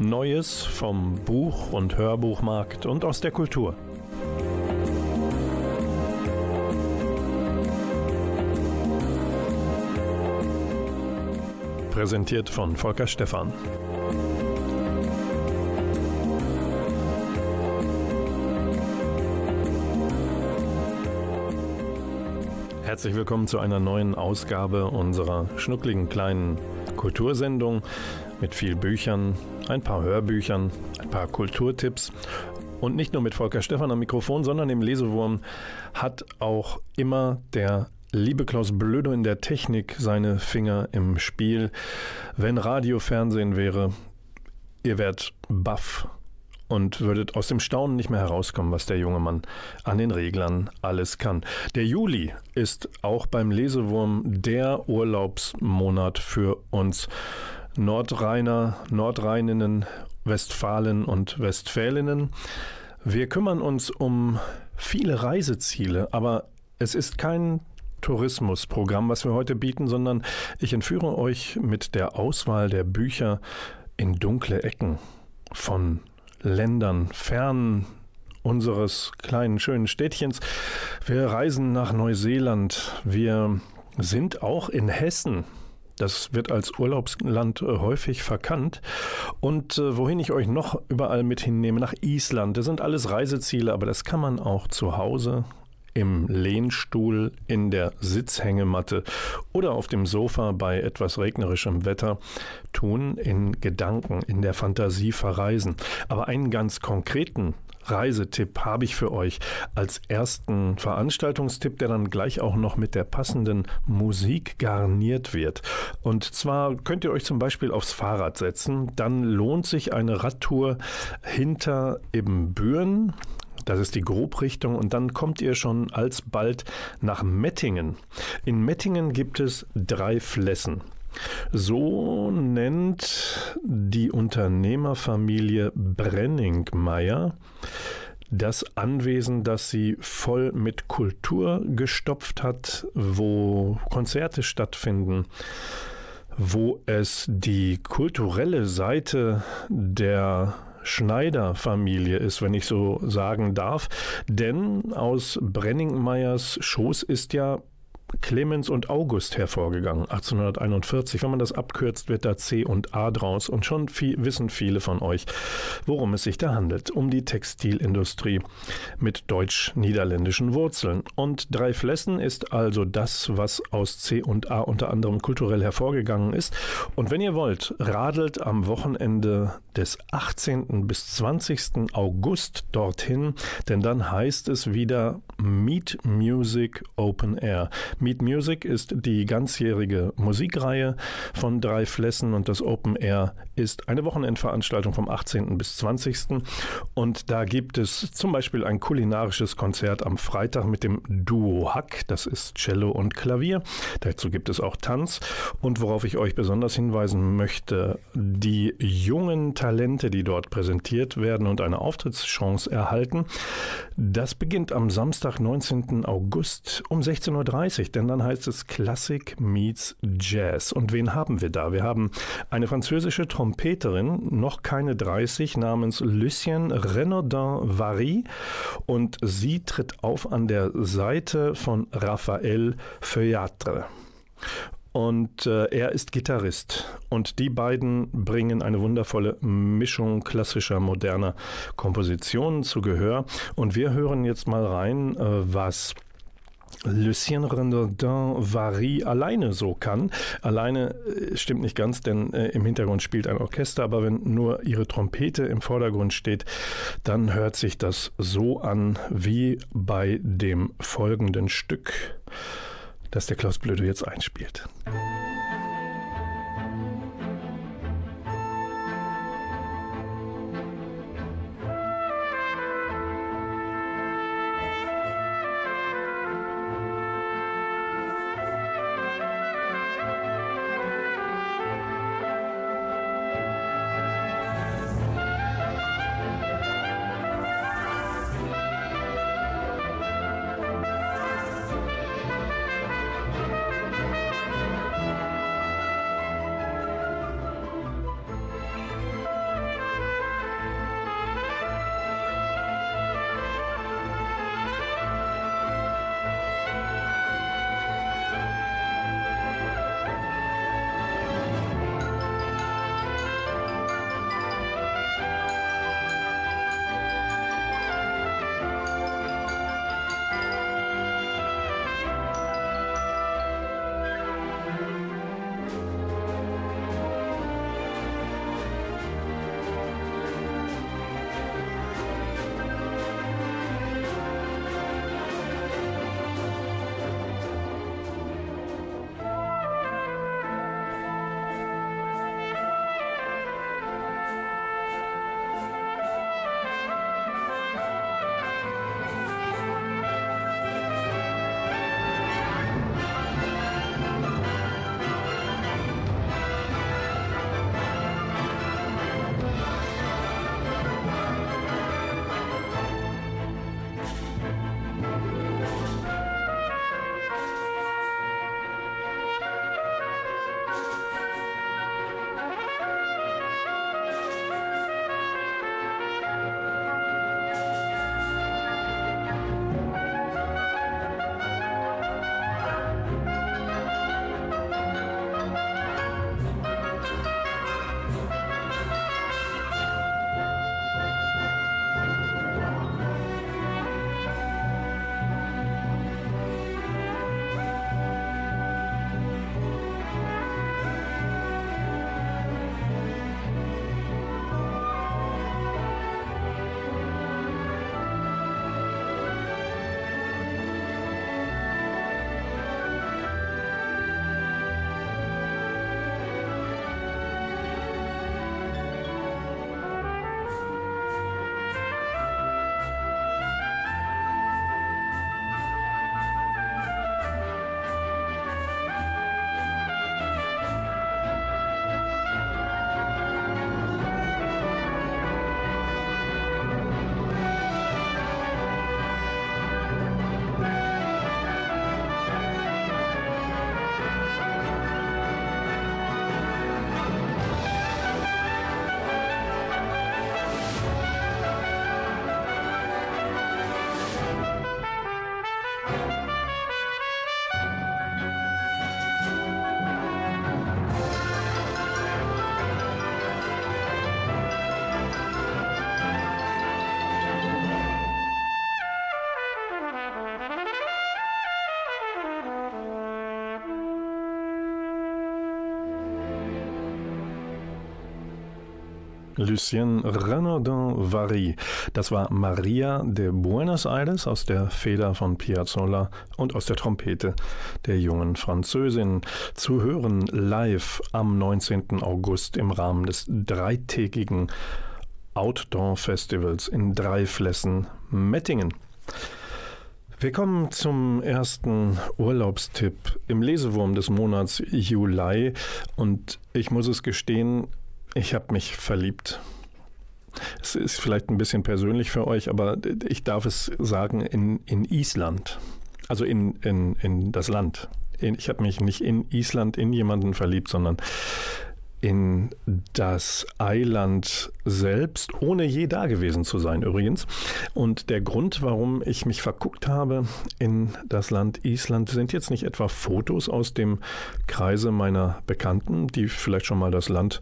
Neues vom Buch- und Hörbuchmarkt und aus der Kultur. Präsentiert von Volker Stephan. Herzlich willkommen zu einer neuen Ausgabe unserer schnuckligen kleinen Kultursendung mit viel Büchern, ein paar Hörbüchern, ein paar Kulturtipps. Und nicht nur mit Volker Stephan am Mikrofon, sondern im Lesewurm hat auch immer der liebe Klaus Blödo in der Technik seine Finger im Spiel. Wenn Radio Fernsehen wäre, ihr werdet baff und würdet aus dem Staunen nicht mehr herauskommen, was der junge Mann an den Reglern alles kann. Der Juli ist auch beim Lesewurm der Urlaubsmonat für uns. Nordrheiner, Nordrheininnen, Westfalen und Westfälinnen. Wir kümmern uns um viele Reiseziele, aber es ist kein Tourismusprogramm, was wir heute bieten, sondern ich entführe euch mit der Auswahl der Bücher in dunkle Ecken von Ländern fern unseres kleinen schönen Städtchens. Wir reisen nach Neuseeland. Wir sind auch in Hessen. Das wird als Urlaubsland äh, häufig verkannt. Und äh, wohin ich euch noch überall mit hinnehme, nach Island. Das sind alles Reiseziele, aber das kann man auch zu Hause im Lehnstuhl, in der Sitzhängematte oder auf dem Sofa bei etwas regnerischem Wetter tun, in Gedanken, in der Fantasie verreisen. Aber einen ganz konkreten Reisetipp habe ich für euch als ersten Veranstaltungstipp, der dann gleich auch noch mit der passenden Musik garniert wird. Und zwar könnt ihr euch zum Beispiel aufs Fahrrad setzen, dann lohnt sich eine Radtour hinter Ebenbüren. Das ist die Grobrichtung und dann kommt ihr schon alsbald nach Mettingen. In Mettingen gibt es drei Flessen. So nennt die Unternehmerfamilie Brenningmeier das Anwesen, das sie voll mit Kultur gestopft hat, wo Konzerte stattfinden, wo es die kulturelle Seite der Schneider-Familie ist, wenn ich so sagen darf. Denn aus Brenningmeiers Schoß ist ja Clemens und August hervorgegangen, 1841. Wenn man das abkürzt, wird da C und A draus. Und schon viel, wissen viele von euch, worum es sich da handelt. Um die Textilindustrie mit deutsch-niederländischen Wurzeln. Und Drei Flessen ist also das, was aus C und A unter anderem kulturell hervorgegangen ist. Und wenn ihr wollt, radelt am Wochenende des 18. bis 20. August dorthin, denn dann heißt es wieder Meet Music Open Air. Meet Music ist die ganzjährige Musikreihe von drei Flessen und das Open Air ist eine Wochenendveranstaltung vom 18. bis 20. Und da gibt es zum Beispiel ein kulinarisches Konzert am Freitag mit dem Duo Hack. Das ist Cello und Klavier. Dazu gibt es auch Tanz. Und worauf ich euch besonders hinweisen möchte, die jungen Talente, die dort präsentiert werden und eine Auftrittschance erhalten, das beginnt am Samstag, 19. August um 16.30 Uhr denn dann heißt es Classic meets Jazz. Und wen haben wir da? Wir haben eine französische Trompeterin, noch keine 30, namens Lucien Renaudin-Vary und sie tritt auf an der Seite von Raphael Feuillatre. Und äh, er ist Gitarrist. Und die beiden bringen eine wundervolle Mischung klassischer, moderner Kompositionen zu Gehör. Und wir hören jetzt mal rein, äh, was Lucien Rendodin Vary alleine so kann. Alleine äh, stimmt nicht ganz, denn äh, im Hintergrund spielt ein Orchester, aber wenn nur ihre Trompete im Vordergrund steht, dann hört sich das so an wie bei dem folgenden Stück, das der Klaus Blöde jetzt einspielt. Lucien Renaudin Vary. Das war Maria de Buenos Aires aus der Feder von Piazzolla und aus der Trompete der jungen Französin. Zu hören live am 19. August im Rahmen des dreitägigen Outdoor-Festivals in Dreiflessen, Mettingen. Wir kommen zum ersten Urlaubstipp im Lesewurm des Monats Juli und ich muss es gestehen, ich habe mich verliebt. Es ist vielleicht ein bisschen persönlich für euch, aber ich darf es sagen, in, in Island. Also in, in, in das Land. Ich habe mich nicht in Island in jemanden verliebt, sondern in das Eiland selbst, ohne je da gewesen zu sein übrigens. Und der Grund, warum ich mich verguckt habe in das Land Island, sind jetzt nicht etwa Fotos aus dem Kreise meiner Bekannten, die vielleicht schon mal das Land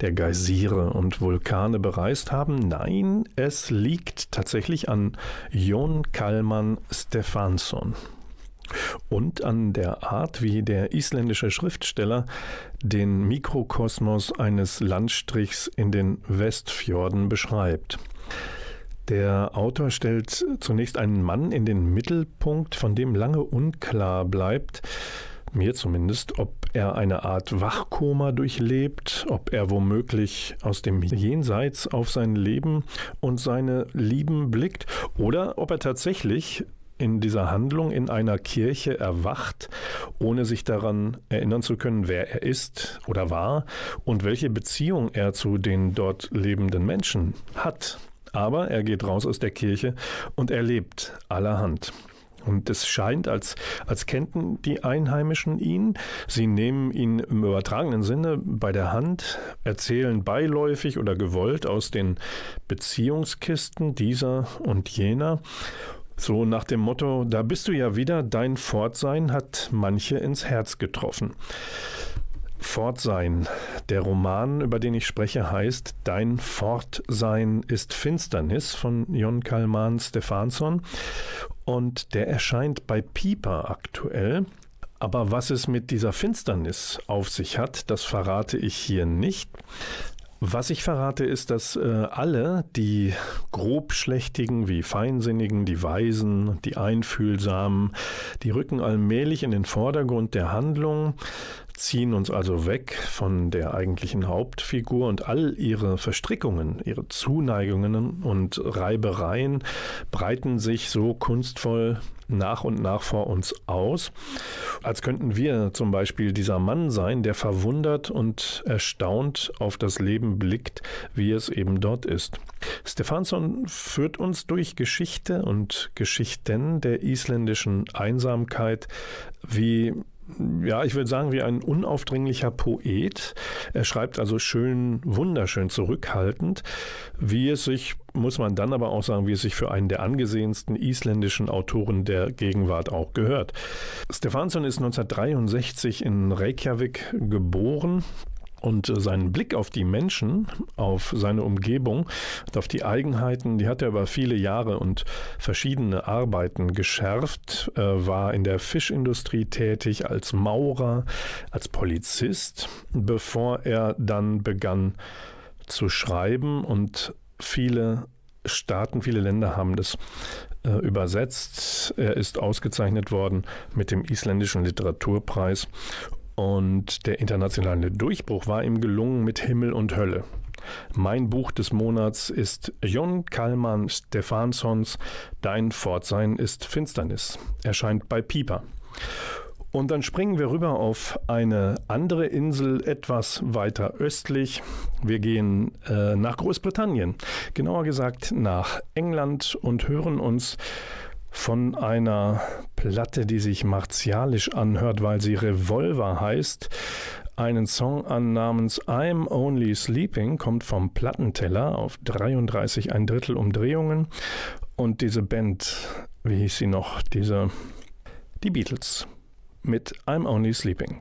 der Geysire und Vulkane bereist haben. Nein, es liegt tatsächlich an Jon Kalman Stefansson und an der Art, wie der isländische Schriftsteller den Mikrokosmos eines Landstrichs in den Westfjorden beschreibt. Der Autor stellt zunächst einen Mann in den Mittelpunkt, von dem lange unklar bleibt, mir zumindest, ob er eine Art Wachkoma durchlebt, ob er womöglich aus dem Jenseits auf sein Leben und seine Lieben blickt oder ob er tatsächlich in dieser Handlung in einer Kirche erwacht, ohne sich daran erinnern zu können, wer er ist oder war und welche Beziehung er zu den dort lebenden Menschen hat. Aber er geht raus aus der Kirche und erlebt allerhand. Und es scheint, als, als kennten die Einheimischen ihn. Sie nehmen ihn im übertragenen Sinne bei der Hand, erzählen beiläufig oder gewollt aus den Beziehungskisten dieser und jener so nach dem Motto, da bist du ja wieder, dein Fortsein hat manche ins Herz getroffen. Fortsein. Der Roman, über den ich spreche, heißt Dein Fortsein ist Finsternis von Jon Kalman Stefansson und der erscheint bei Pieper aktuell. Aber was es mit dieser Finsternis auf sich hat, das verrate ich hier nicht. Was ich verrate, ist, dass äh, alle, die grobschlächtigen wie Feinsinnigen, die Weisen, die Einfühlsamen, die rücken allmählich in den Vordergrund der Handlung, ziehen uns also weg von der eigentlichen Hauptfigur und all ihre Verstrickungen, ihre Zuneigungen und Reibereien breiten sich so kunstvoll nach und nach vor uns aus, als könnten wir zum Beispiel dieser Mann sein, der verwundert und erstaunt auf das Leben blickt, wie es eben dort ist. Stefansson führt uns durch Geschichte und Geschichten der isländischen Einsamkeit, wie ja, ich würde sagen, wie ein unaufdringlicher Poet. Er schreibt also schön, wunderschön zurückhaltend, wie es sich, muss man dann aber auch sagen, wie es sich für einen der angesehensten isländischen Autoren der Gegenwart auch gehört. Stefansson ist 1963 in Reykjavik geboren, und seinen Blick auf die Menschen, auf seine Umgebung und auf die Eigenheiten, die hat er über viele Jahre und verschiedene Arbeiten geschärft, er war in der Fischindustrie tätig, als Maurer, als Polizist, bevor er dann begann zu schreiben und viele Staaten, viele Länder haben das äh, übersetzt. Er ist ausgezeichnet worden mit dem isländischen Literaturpreis und der internationale Durchbruch war ihm gelungen mit Himmel und Hölle. Mein Buch des Monats ist Jon Kalman Stefanssons Dein Fortsein ist Finsternis. Erscheint bei Pieper. Und dann springen wir rüber auf eine andere Insel etwas weiter östlich. Wir gehen äh, nach Großbritannien, genauer gesagt nach England und hören uns von einer Platte, die sich martialisch anhört, weil sie Revolver heißt. Einen Song an namens I'm Only Sleeping kommt vom Plattenteller auf 33 ein Drittel Umdrehungen. Und diese Band, wie hieß sie noch? Diese, die Beatles mit I'm Only Sleeping.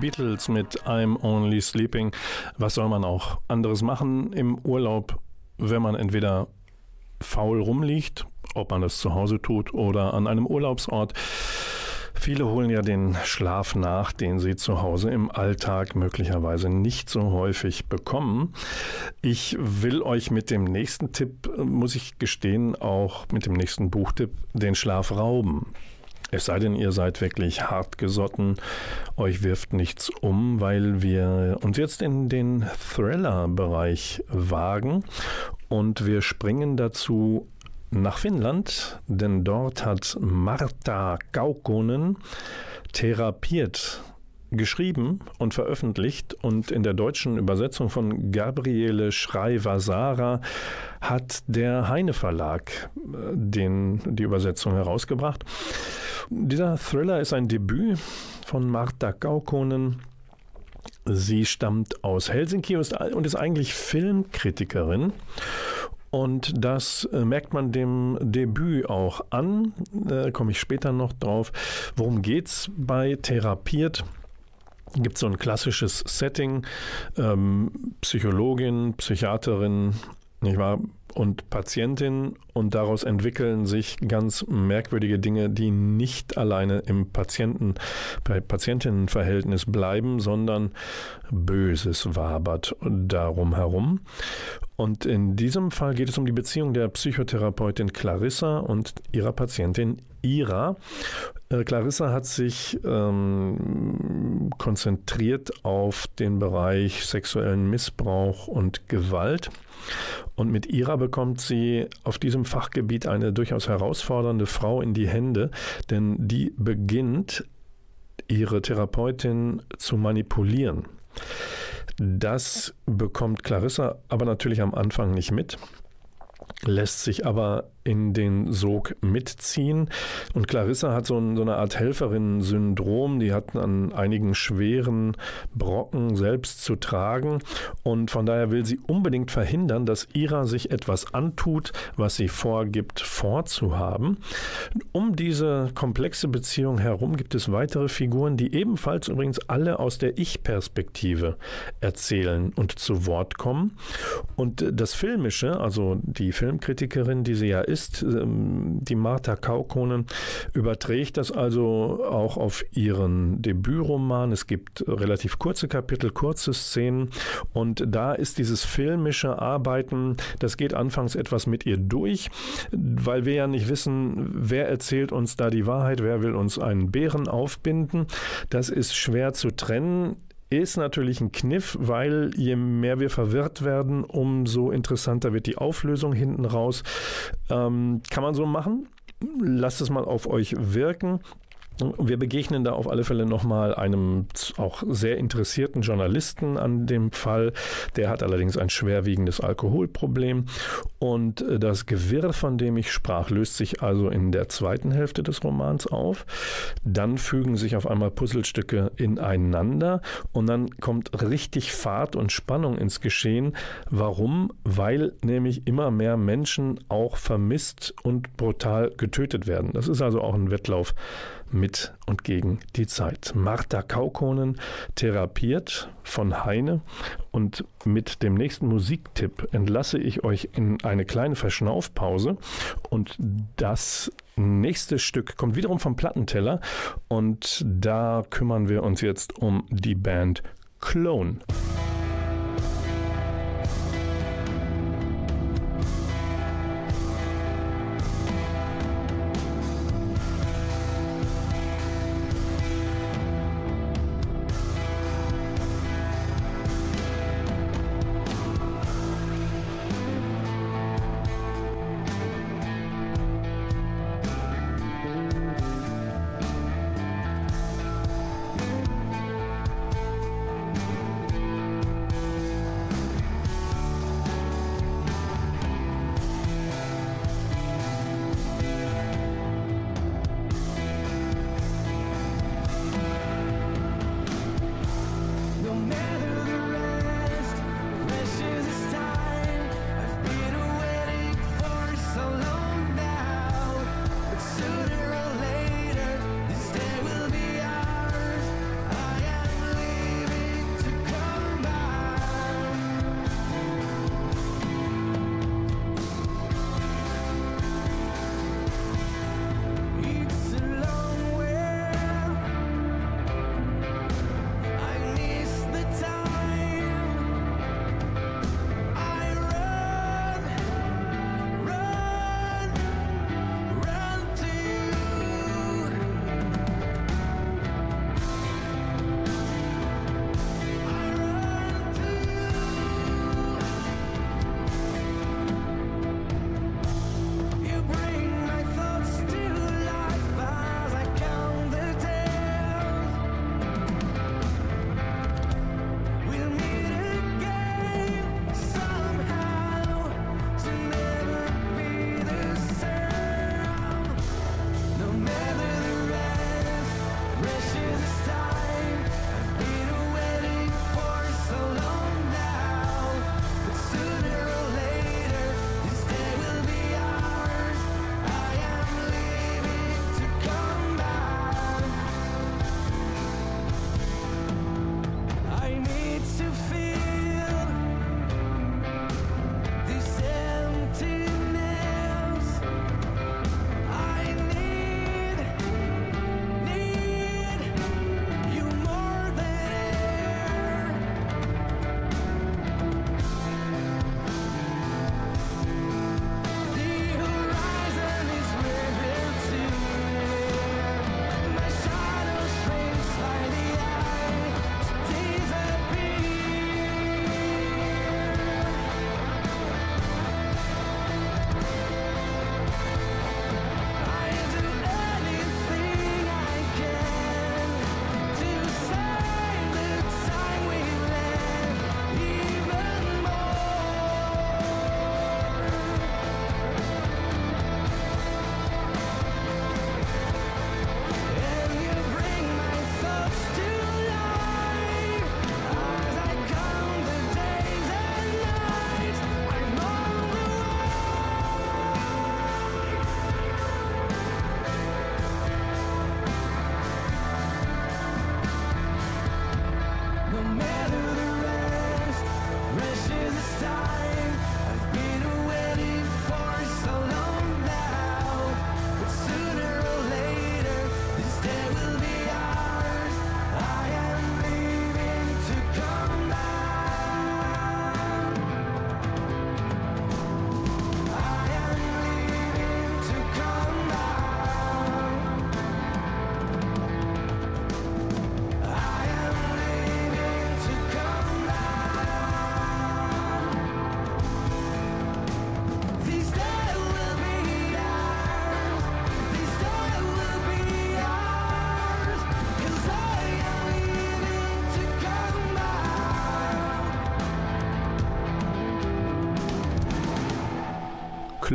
Beatles mit I'm Only Sleeping. Was soll man auch anderes machen im Urlaub, wenn man entweder faul rumliegt, ob man das zu Hause tut oder an einem Urlaubsort. Viele holen ja den Schlaf nach, den sie zu Hause im Alltag möglicherweise nicht so häufig bekommen. Ich will euch mit dem nächsten Tipp, muss ich gestehen, auch mit dem nächsten Buchtipp den Schlaf rauben. Es sei denn, ihr seid wirklich hart gesotten, euch wirft nichts um, weil wir uns jetzt in den Thriller-Bereich wagen. Und wir springen dazu nach Finnland, denn dort hat Marta Kaukonen therapiert geschrieben und veröffentlicht und in der deutschen Übersetzung von Gabriele Schreiber-Sara hat der Heine Verlag äh, den, die Übersetzung herausgebracht. Dieser Thriller ist ein Debüt von Marta Kaukonen. Sie stammt aus Helsinki und ist eigentlich Filmkritikerin. Und das äh, merkt man dem Debüt auch an. Da komme ich später noch drauf. Worum geht es bei Therapiert? Gibt so ein klassisches Setting, ähm, Psychologin, Psychiaterin, nicht wahr? und Patientin und daraus entwickeln sich ganz merkwürdige Dinge, die nicht alleine im Patienten, bei Patientinnenverhältnis bleiben, sondern Böses wabert darum herum. Und in diesem Fall geht es um die Beziehung der Psychotherapeutin Clarissa und ihrer Patientin Ira. Äh, Clarissa hat sich ähm, konzentriert auf den Bereich sexuellen Missbrauch und Gewalt. Und mit Ira bekommt sie auf diesem Fachgebiet eine durchaus herausfordernde Frau in die Hände, denn die beginnt, ihre Therapeutin zu manipulieren. Das bekommt Clarissa aber natürlich am Anfang nicht mit lässt sich aber in den Sog mitziehen. Und Clarissa hat so, ein, so eine Art Helferinnen-Syndrom, die hat an einigen schweren Brocken selbst zu tragen. Und von daher will sie unbedingt verhindern, dass Ira sich etwas antut, was sie vorgibt, vorzuhaben. Um diese komplexe Beziehung herum gibt es weitere Figuren, die ebenfalls übrigens alle aus der Ich-Perspektive erzählen und zu Wort kommen. Und das Filmische, also die Filmkritikerin, die sie ja ist, ist, ähm, die Martha Kaukonen überträgt das also auch auf ihren Debütroman. Es gibt relativ kurze Kapitel, kurze Szenen und da ist dieses filmische Arbeiten, das geht anfangs etwas mit ihr durch, weil wir ja nicht wissen, wer erzählt uns da die Wahrheit, wer will uns einen Bären aufbinden. Das ist schwer zu trennen ist natürlich ein Kniff, weil je mehr wir verwirrt werden, umso interessanter wird die Auflösung hinten raus. Ähm, kann man so machen? Lasst es mal auf euch wirken. Wir begegnen da auf alle Fälle nochmal einem auch sehr interessierten Journalisten an dem Fall. Der hat allerdings ein schwerwiegendes Alkoholproblem. Und äh, das Gewirr, von dem ich sprach, löst sich also in der zweiten Hälfte des Romans auf. Dann fügen sich auf einmal Puzzlestücke ineinander und dann kommt richtig Fahrt und Spannung ins Geschehen. Warum? Weil nämlich immer mehr Menschen auch vermisst und brutal getötet werden. Das ist also auch ein Wettlauf mit und gegen die Zeit. Martha Kaukonen therapiert von Heine und mit dem nächsten Musiktipp entlasse ich euch in eine kleine Verschnaufpause und das nächste Stück kommt wiederum vom Plattenteller und da kümmern wir uns jetzt um die Band Clone.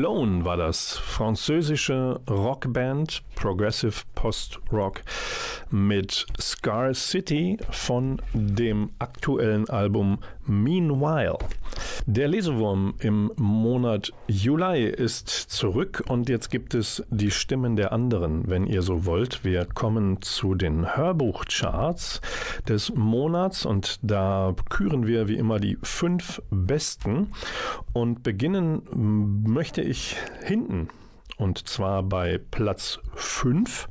Clone war das, französische Rockband, Progressive Post-Rock mit Scar City von dem aktuellen Album Meanwhile. Der Lesewurm im Monat Juli ist zurück und jetzt gibt es die Stimmen der anderen, wenn ihr so wollt. Wir kommen zu den Hörbuchcharts des Monats und da küren wir wie immer die fünf besten und beginnen möchte ich hinten und zwar bei Platz 5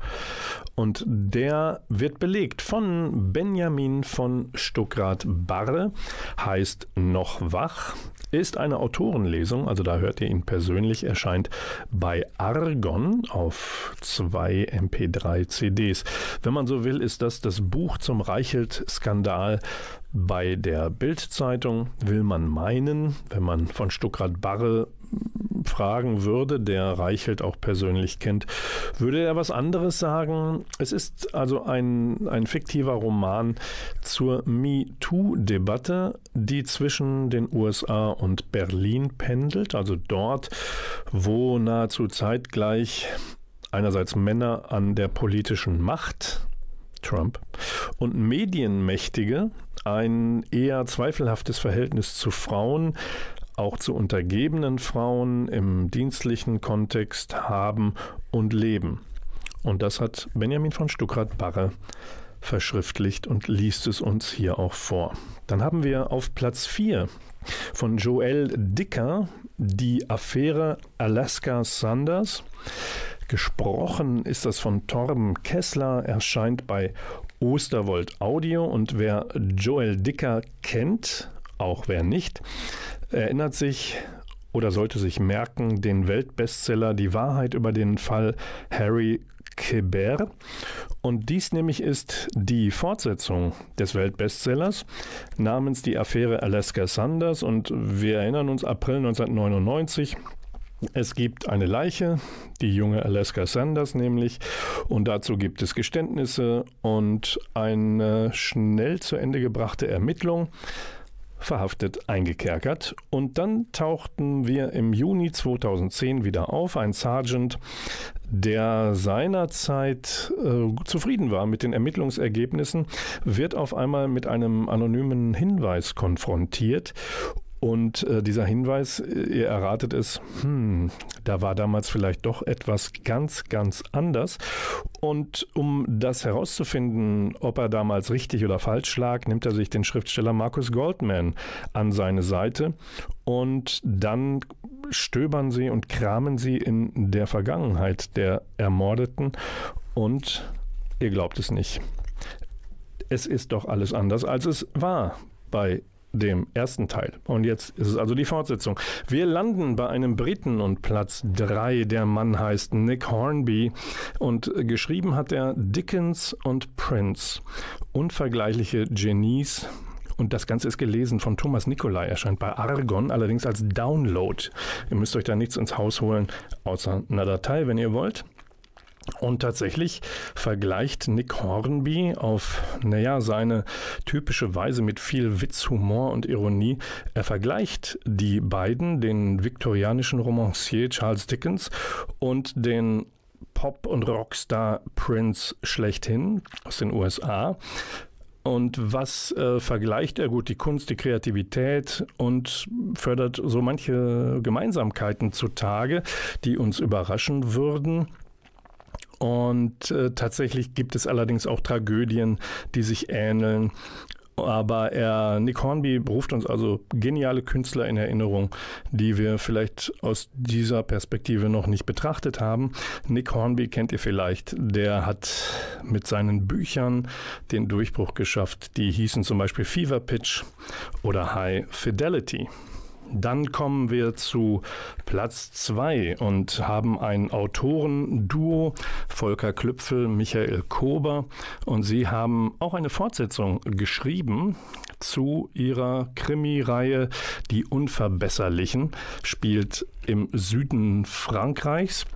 und der wird belegt von Benjamin von Stuckrad-Barre, heißt Noch wach, ist eine Autorenlesung, also da hört ihr ihn persönlich, erscheint bei Argon auf zwei MP3 CDs. Wenn man so will, ist das das Buch zum Reichelt-Skandal bei der Bild-Zeitung, will man meinen, wenn man von Stuckrad-Barre fragen würde, der Reichelt auch persönlich kennt, würde er was anderes sagen. Es ist also ein, ein fiktiver Roman zur MeToo-Debatte, die zwischen den USA und Berlin pendelt, also dort, wo nahezu zeitgleich einerseits Männer an der politischen Macht Trump und Medienmächtige ein eher zweifelhaftes Verhältnis zu Frauen auch zu untergebenen Frauen im dienstlichen Kontext haben und leben. Und das hat Benjamin von Stuckrad-Barre verschriftlicht und liest es uns hier auch vor. Dann haben wir auf Platz 4 von Joel Dicker die Affäre Alaska Sanders. Gesprochen ist das von Torben Kessler, erscheint bei Osterwold Audio und wer Joel Dicker kennt, auch wer nicht, erinnert sich oder sollte sich merken den Weltbestseller Die Wahrheit über den Fall Harry Keber. Und dies nämlich ist die Fortsetzung des Weltbestsellers namens Die Affäre Alaska Sanders. Und wir erinnern uns, April 1999. Es gibt eine Leiche, die junge Alaska Sanders nämlich, und dazu gibt es Geständnisse und eine schnell zu Ende gebrachte Ermittlung verhaftet, eingekerkert. Und dann tauchten wir im Juni 2010 wieder auf. Ein Sergeant, der seinerzeit äh, zufrieden war mit den Ermittlungsergebnissen, wird auf einmal mit einem anonymen Hinweis konfrontiert und äh, dieser Hinweis, äh, ihr erratet es, hm, da war damals vielleicht doch etwas ganz, ganz anders. Und um das herauszufinden, ob er damals richtig oder falsch lag, nimmt er sich den Schriftsteller Markus Goldman an seine Seite und dann stöbern sie und kramen sie in der Vergangenheit der Ermordeten und ihr glaubt es nicht. Es ist doch alles anders, als es war bei dem ersten Teil. Und jetzt ist es also die Fortsetzung. Wir landen bei einem Briten und Platz 3. Der Mann heißt Nick Hornby und geschrieben hat er Dickens und Prince. Unvergleichliche Genies. Und das Ganze ist gelesen von Thomas Nicolai, erscheint bei Argon, allerdings als Download. Ihr müsst euch da nichts ins Haus holen, außer einer Datei, wenn ihr wollt. Und tatsächlich vergleicht Nick Hornby auf, naja, seine typische Weise mit viel Witz, Humor und Ironie. Er vergleicht die beiden, den viktorianischen Romancier Charles Dickens und den Pop- und Rockstar Prince schlechthin aus den USA. Und was äh, vergleicht er gut? Die Kunst, die Kreativität und fördert so manche Gemeinsamkeiten zutage, die uns überraschen würden. Und äh, tatsächlich gibt es allerdings auch Tragödien, die sich ähneln. Aber er, Nick Hornby ruft uns also geniale Künstler in Erinnerung, die wir vielleicht aus dieser Perspektive noch nicht betrachtet haben. Nick Hornby kennt ihr vielleicht. Der hat mit seinen Büchern den Durchbruch geschafft. Die hießen zum Beispiel Fever Pitch oder High Fidelity. Dann kommen wir zu Platz 2 und haben ein Autorenduo, Volker Klüpfel, Michael Kober. Und sie haben auch eine Fortsetzung geschrieben zu ihrer Krimireihe Die Unverbesserlichen, spielt im Süden Frankreichs.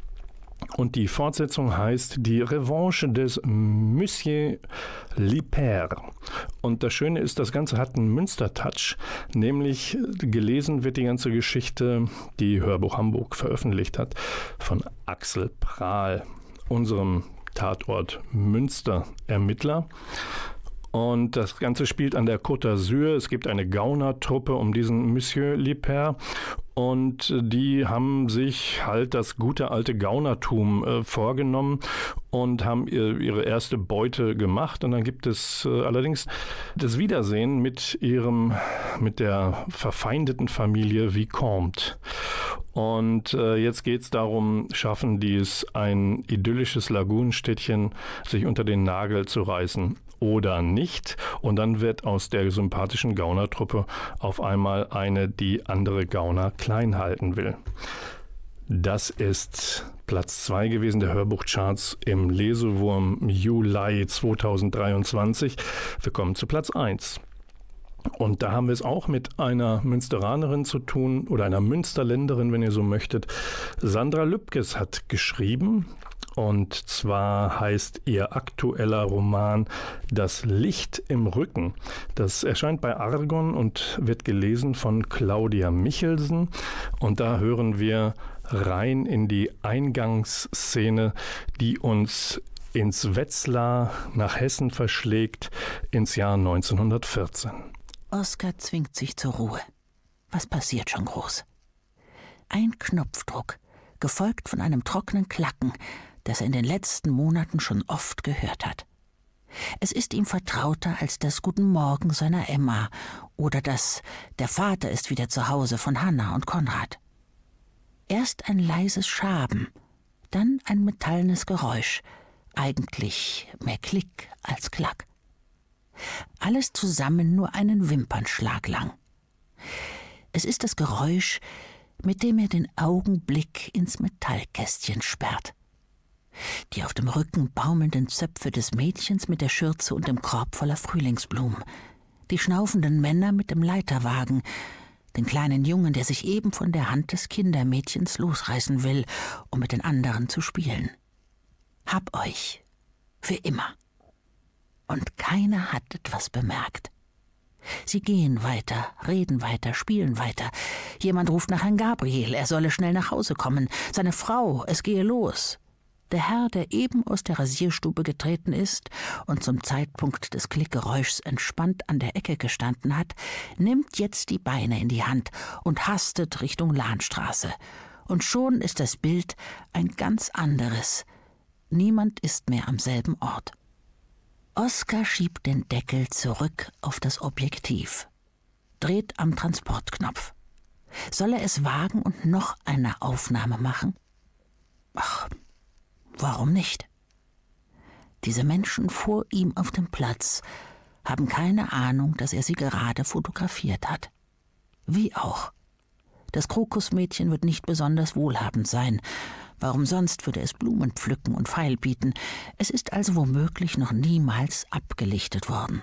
Und die Fortsetzung heißt Die Revanche des Monsieur Liper. Und das Schöne ist, das Ganze hat einen Münster-Touch, nämlich gelesen wird die ganze Geschichte, die Hörbuch Hamburg veröffentlicht hat, von Axel Prahl, unserem Tatort Münster-Ermittler. Und das Ganze spielt an der Côte d'Azur. Es gibt eine Gaunertruppe um diesen Monsieur Liper. Und die haben sich halt das gute alte Gaunertum äh, vorgenommen und haben ihr, ihre erste Beute gemacht. Und dann gibt es äh, allerdings das Wiedersehen mit ihrem, mit der verfeindeten Familie Vicomte. Und äh, jetzt geht es darum, schaffen die es, ein idyllisches Lagunenstädtchen sich unter den Nagel zu reißen oder nicht. Und dann wird aus der sympathischen Gaunertruppe auf einmal eine, die andere Gauner klein halten will. Das ist Platz 2 gewesen der Hörbuchcharts im Lesewurm Juli 2023. Wir kommen zu Platz 1. Und da haben wir es auch mit einer Münsteranerin zu tun oder einer Münsterländerin, wenn ihr so möchtet. Sandra Lübkes hat geschrieben, und zwar heißt ihr aktueller Roman Das Licht im Rücken. Das erscheint bei Argon und wird gelesen von Claudia Michelsen. Und da hören wir rein in die Eingangsszene, die uns ins Wetzlar nach Hessen verschlägt ins Jahr 1914. Oskar zwingt sich zur Ruhe. Was passiert schon groß? Ein Knopfdruck, gefolgt von einem trockenen Klacken, das er in den letzten Monaten schon oft gehört hat. Es ist ihm vertrauter als das Guten Morgen seiner Emma oder das Der Vater ist wieder zu Hause von Hanna und Konrad. Erst ein leises Schaben, dann ein metallenes Geräusch, eigentlich mehr Klick als Klack. Alles zusammen nur einen Wimpernschlag lang. Es ist das Geräusch, mit dem er den Augenblick ins Metallkästchen sperrt die auf dem Rücken baumelnden Zöpfe des Mädchens mit der Schürze und dem Korb voller Frühlingsblumen, die schnaufenden Männer mit dem Leiterwagen, den kleinen Jungen, der sich eben von der Hand des Kindermädchens losreißen will, um mit den anderen zu spielen. Hab euch. Für immer. Und keiner hat etwas bemerkt. Sie gehen weiter, reden weiter, spielen weiter. Jemand ruft nach Herrn Gabriel, er solle schnell nach Hause kommen. Seine Frau, es gehe los. Der Herr, der eben aus der Rasierstube getreten ist und zum Zeitpunkt des Klickgeräuschs entspannt an der Ecke gestanden hat, nimmt jetzt die Beine in die Hand und hastet Richtung Lahnstraße. Und schon ist das Bild ein ganz anderes. Niemand ist mehr am selben Ort. Oskar schiebt den Deckel zurück auf das Objektiv, dreht am Transportknopf. Soll er es wagen und noch eine Aufnahme machen? Ach, Warum nicht? Diese Menschen vor ihm auf dem Platz haben keine Ahnung, dass er sie gerade fotografiert hat. Wie auch. Das Krokusmädchen wird nicht besonders wohlhabend sein. Warum sonst würde es Blumen pflücken und Pfeil bieten? Es ist also womöglich noch niemals abgelichtet worden.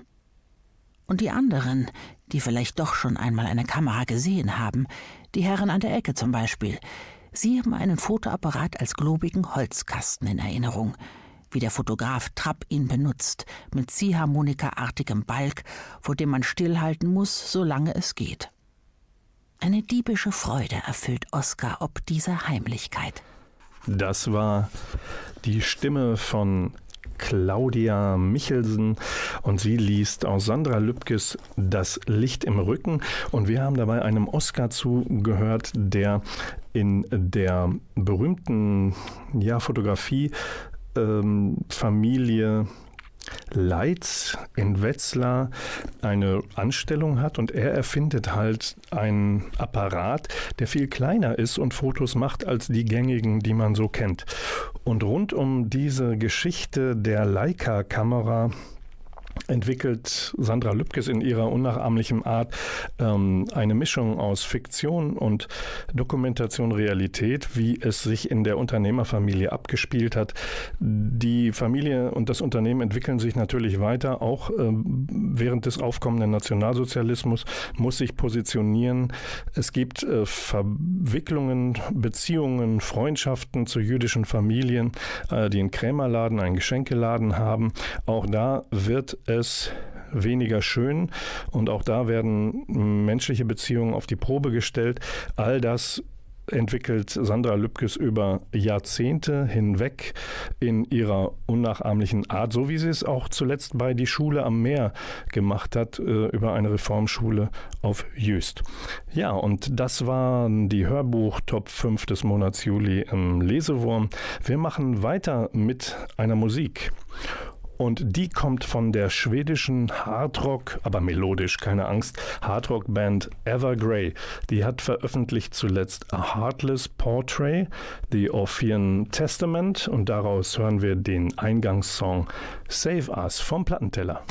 Und die anderen, die vielleicht doch schon einmal eine Kamera gesehen haben, die Herren an der Ecke zum Beispiel, Sie haben einen Fotoapparat als globigen Holzkasten in Erinnerung, wie der Fotograf Trapp ihn benutzt, mit Ziehharmonikaartigem Balk, vor dem man stillhalten muss, solange es geht. Eine diebische Freude erfüllt Oskar ob dieser Heimlichkeit. Das war die Stimme von Claudia Michelsen. Und sie liest aus Sandra Lübkes Das Licht im Rücken. Und wir haben dabei einem Oscar zugehört, der in der berühmten ja, Fotografie ähm, Familie Leitz in Wetzlar eine Anstellung hat und er erfindet halt einen Apparat, der viel kleiner ist und Fotos macht als die gängigen, die man so kennt. Und rund um diese Geschichte der Leica-Kamera entwickelt Sandra Lübkes in ihrer unnachahmlichen Art ähm, eine Mischung aus Fiktion und Dokumentation Realität, wie es sich in der Unternehmerfamilie abgespielt hat. Die Familie und das Unternehmen entwickeln sich natürlich weiter, auch äh, während des aufkommenden Nationalsozialismus muss sich positionieren. Es gibt äh, Verwicklungen, Beziehungen, Freundschaften zu jüdischen Familien, äh, die einen Krämerladen, einen Geschenkeladen haben. Auch da wird es weniger schön und auch da werden menschliche Beziehungen auf die Probe gestellt. All das entwickelt Sandra Lübkes über Jahrzehnte hinweg in ihrer unnachahmlichen Art, so wie sie es auch zuletzt bei Die Schule am Meer gemacht hat, äh, über eine Reformschule auf Jüst. Ja, und das waren die Hörbuch-Top 5 des Monats Juli im Lesewurm. Wir machen weiter mit einer Musik. Und die kommt von der schwedischen Hardrock, aber melodisch, keine Angst, Hardrock-Band Evergrey. Die hat veröffentlicht zuletzt A Heartless Portrait, The Orphean Testament und daraus hören wir den Eingangssong Save Us vom Plattenteller.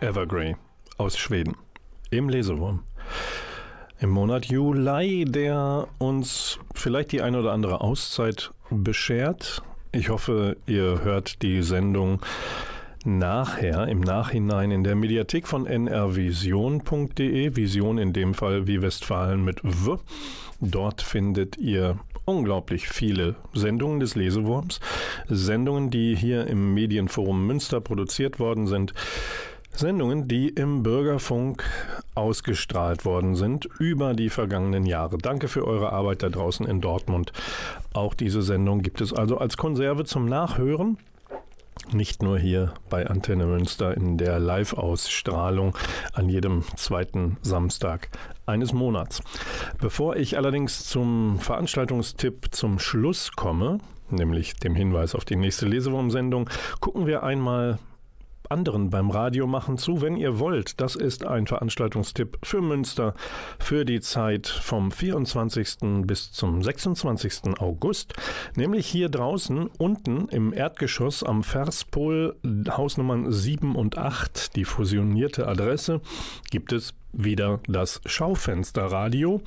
Evergrey aus Schweden im Lesewurm. Im Monat Juli, der uns vielleicht die eine oder andere Auszeit beschert. Ich hoffe, ihr hört die Sendung nachher, im Nachhinein in der Mediathek von nrvision.de, Vision in dem Fall wie Westfalen mit W. Dort findet ihr unglaublich viele Sendungen des Lesewurms, Sendungen, die hier im Medienforum Münster produziert worden sind. Sendungen, die im Bürgerfunk ausgestrahlt worden sind über die vergangenen Jahre. Danke für eure Arbeit da draußen in Dortmund. Auch diese Sendung gibt es also als Konserve zum Nachhören. Nicht nur hier bei Antenne Münster in der Live-Ausstrahlung an jedem zweiten Samstag eines Monats. Bevor ich allerdings zum Veranstaltungstipp zum Schluss komme, nämlich dem Hinweis auf die nächste Lesewurm-Sendung, gucken wir einmal anderen beim Radio machen zu, wenn ihr wollt. Das ist ein Veranstaltungstipp für Münster für die Zeit vom 24. bis zum 26. August, nämlich hier draußen unten im Erdgeschoss am Verspol Hausnummern 7 und 8, die fusionierte Adresse, gibt es wieder das Schaufensterradio.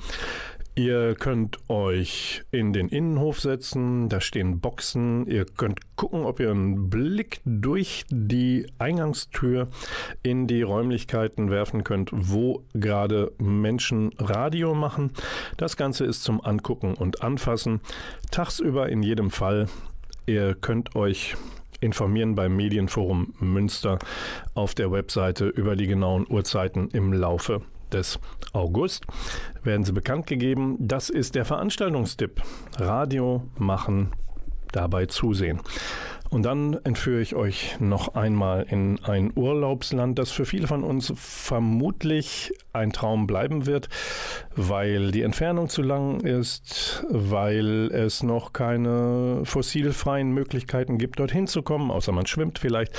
Ihr könnt euch in den Innenhof setzen, da stehen Boxen. Ihr könnt gucken, ob ihr einen Blick durch die Eingangstür in die Räumlichkeiten werfen könnt, wo gerade Menschen Radio machen. Das Ganze ist zum Angucken und Anfassen. Tagsüber in jedem Fall. Ihr könnt euch informieren beim Medienforum Münster auf der Webseite über die genauen Uhrzeiten im Laufe des August werden sie bekannt gegeben. Das ist der Veranstaltungstipp. Radio machen, dabei zusehen. Und dann entführe ich euch noch einmal in ein Urlaubsland, das für viele von uns vermutlich ein Traum bleiben wird, weil die Entfernung zu lang ist, weil es noch keine fossilfreien Möglichkeiten gibt, dorthin zu kommen, außer man schwimmt vielleicht.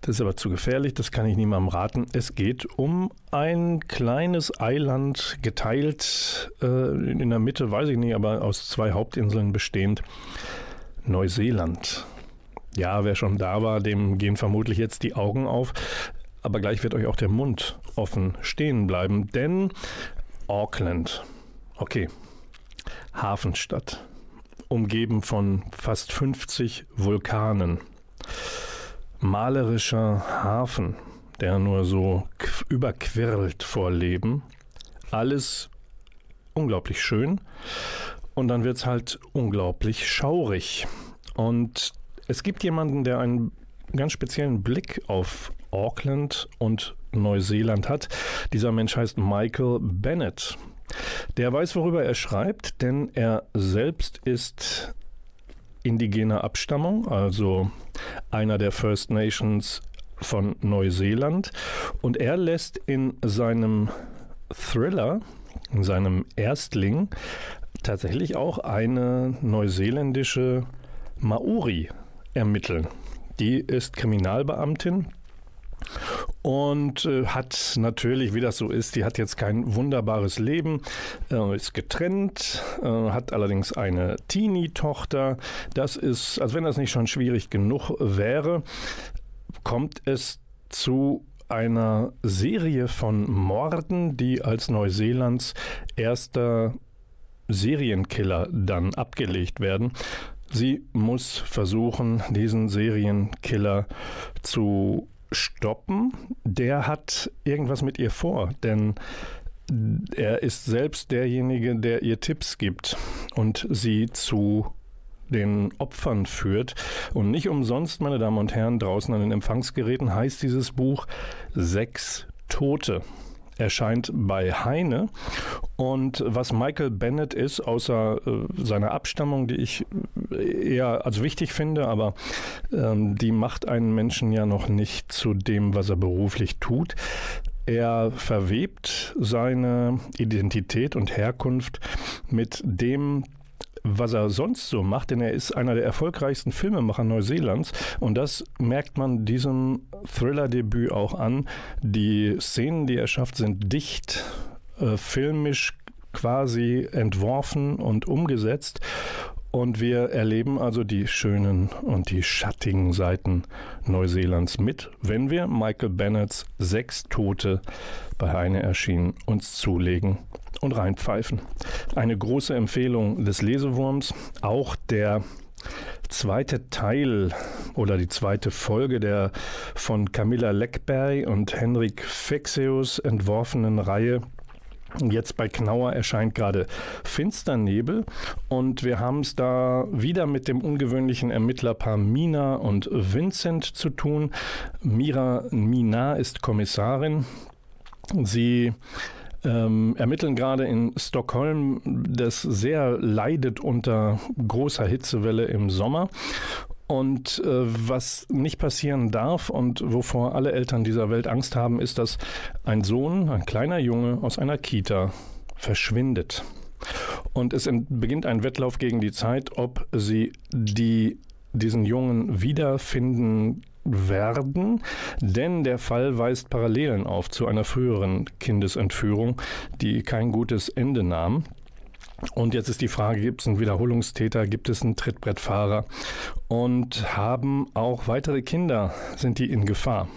Das ist aber zu gefährlich, das kann ich niemandem raten. Es geht um ein kleines Eiland, geteilt äh, in der Mitte, weiß ich nicht, aber aus zwei Hauptinseln bestehend. Neuseeland. Ja, wer schon da war, dem gehen vermutlich jetzt die Augen auf. Aber gleich wird euch auch der Mund offen stehen bleiben, denn Auckland, okay, Hafenstadt, umgeben von fast 50 Vulkanen malerischer Hafen, der nur so überquirlt vor Leben. Alles unglaublich schön. Und dann wird es halt unglaublich schaurig. Und es gibt jemanden, der einen ganz speziellen Blick auf Auckland und Neuseeland hat. Dieser Mensch heißt Michael Bennett. Der weiß, worüber er schreibt, denn er selbst ist indigener Abstammung, also einer der First Nations von Neuseeland. Und er lässt in seinem Thriller, in seinem Erstling, tatsächlich auch eine neuseeländische Maori ermitteln. Die ist Kriminalbeamtin und äh, hat natürlich, wie das so ist, die hat jetzt kein wunderbares Leben, äh, ist getrennt, äh, hat allerdings eine Teenie-Tochter. Das ist, als wenn das nicht schon schwierig genug wäre, kommt es zu einer Serie von Morden, die als Neuseelands erster Serienkiller dann abgelegt werden. Sie muss versuchen, diesen Serienkiller zu stoppen, der hat irgendwas mit ihr vor, denn er ist selbst derjenige, der ihr Tipps gibt und sie zu den Opfern führt. Und nicht umsonst, meine Damen und Herren, draußen an den Empfangsgeräten heißt dieses Buch Sechs Tote erscheint bei Heine. Und was Michael Bennett ist, außer äh, seiner Abstammung, die ich eher als wichtig finde, aber ähm, die macht einen Menschen ja noch nicht zu dem, was er beruflich tut. Er verwebt seine Identität und Herkunft mit dem, was er sonst so macht, denn er ist einer der erfolgreichsten Filmemacher Neuseelands und das merkt man diesem Thriller-Debüt auch an. Die Szenen, die er schafft, sind dicht, äh, filmisch quasi entworfen und umgesetzt Und wir erleben also die schönen und die schattigen Seiten Neuseelands mit, wenn wir Michael Bennetts Sechs Tote bei Heine erschienen uns zulegen und reinpfeifen. Eine große Empfehlung des Lesewurms, auch der zweite Teil oder die zweite Folge der von Camilla Leckberg und Henrik Fexeus entworfenen Reihe Jetzt bei Knauer erscheint gerade Finsternebel und wir haben es da wieder mit dem ungewöhnlichen Ermittlerpaar Mina und Vincent zu tun. Mira Mina ist Kommissarin. Sie ähm, ermitteln gerade in Stockholm, das sehr leidet unter großer Hitzewelle im Sommer. Und äh, was nicht passieren darf und wovor alle Eltern dieser Welt Angst haben, ist, dass ein Sohn, ein kleiner Junge aus einer Kita verschwindet. Und es beginnt ein Wettlauf gegen die Zeit, ob sie die, diesen Jungen wiederfinden werden, denn der Fall weist Parallelen auf zu einer früheren Kindesentführung, die kein gutes Ende nahm. Und jetzt ist die Frage, gibt es einen Wiederholungstäter, gibt es einen Trittbrettfahrer und haben auch weitere Kinder, sind die in Gefahr?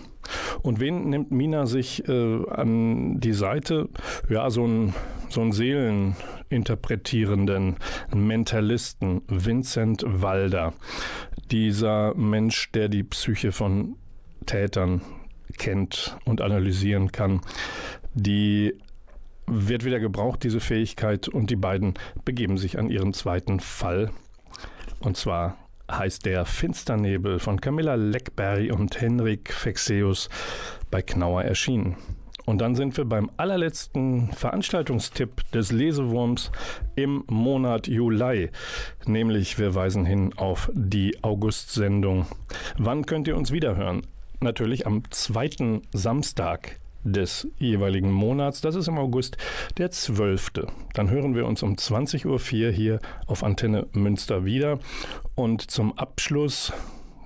Und wen nimmt Mina sich äh, an die Seite? Ja, so ein, so ein Seeleninterpretierenden Mentalisten, Vincent Walder. Dieser Mensch, der die Psyche von Tätern kennt und analysieren kann, die wird wieder gebraucht, diese Fähigkeit, und die beiden begeben sich an ihren zweiten Fall. Und zwar heißt der Finsternebel von Camilla Leckberry und Henrik Fexeus bei Knauer erschienen. Und dann sind wir beim allerletzten Veranstaltungstipp des Lesewurms im Monat Juli. Nämlich wir weisen hin auf die August-Sendung. Wann könnt ihr uns wiederhören? Natürlich am zweiten Samstag des jeweiligen Monats. Das ist im August der 12. Dann hören wir uns um 20.04 Uhr hier auf Antenne Münster wieder. Und zum Abschluss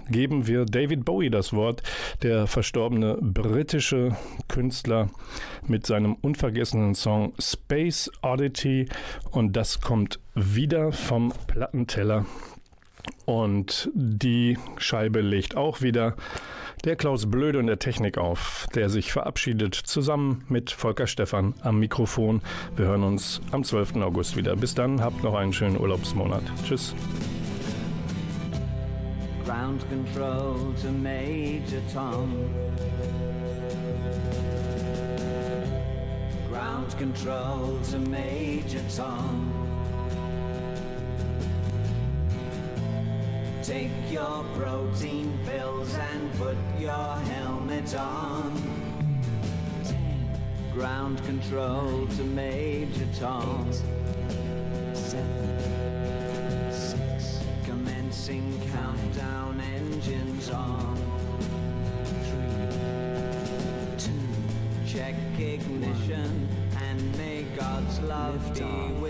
geben wir David Bowie das Wort, der verstorbene britische Künstler mit seinem unvergessenen Song Space Oddity. Und das kommt wieder vom Plattenteller. Und die Scheibe legt auch wieder der Klaus Blöde und der Technik auf, der sich verabschiedet zusammen mit Volker Stephan am Mikrofon. Wir hören uns am 12. August wieder. Bis dann, habt noch einen schönen Urlaubsmonat. Tschüss. Ground control to Major Tom. Ground control to Major Tom. Take your protein pills and put your helmet on. Ground control to Major Tom. Seven, six, commencing countdown engines on. Three, two, check ignition and may God's love be with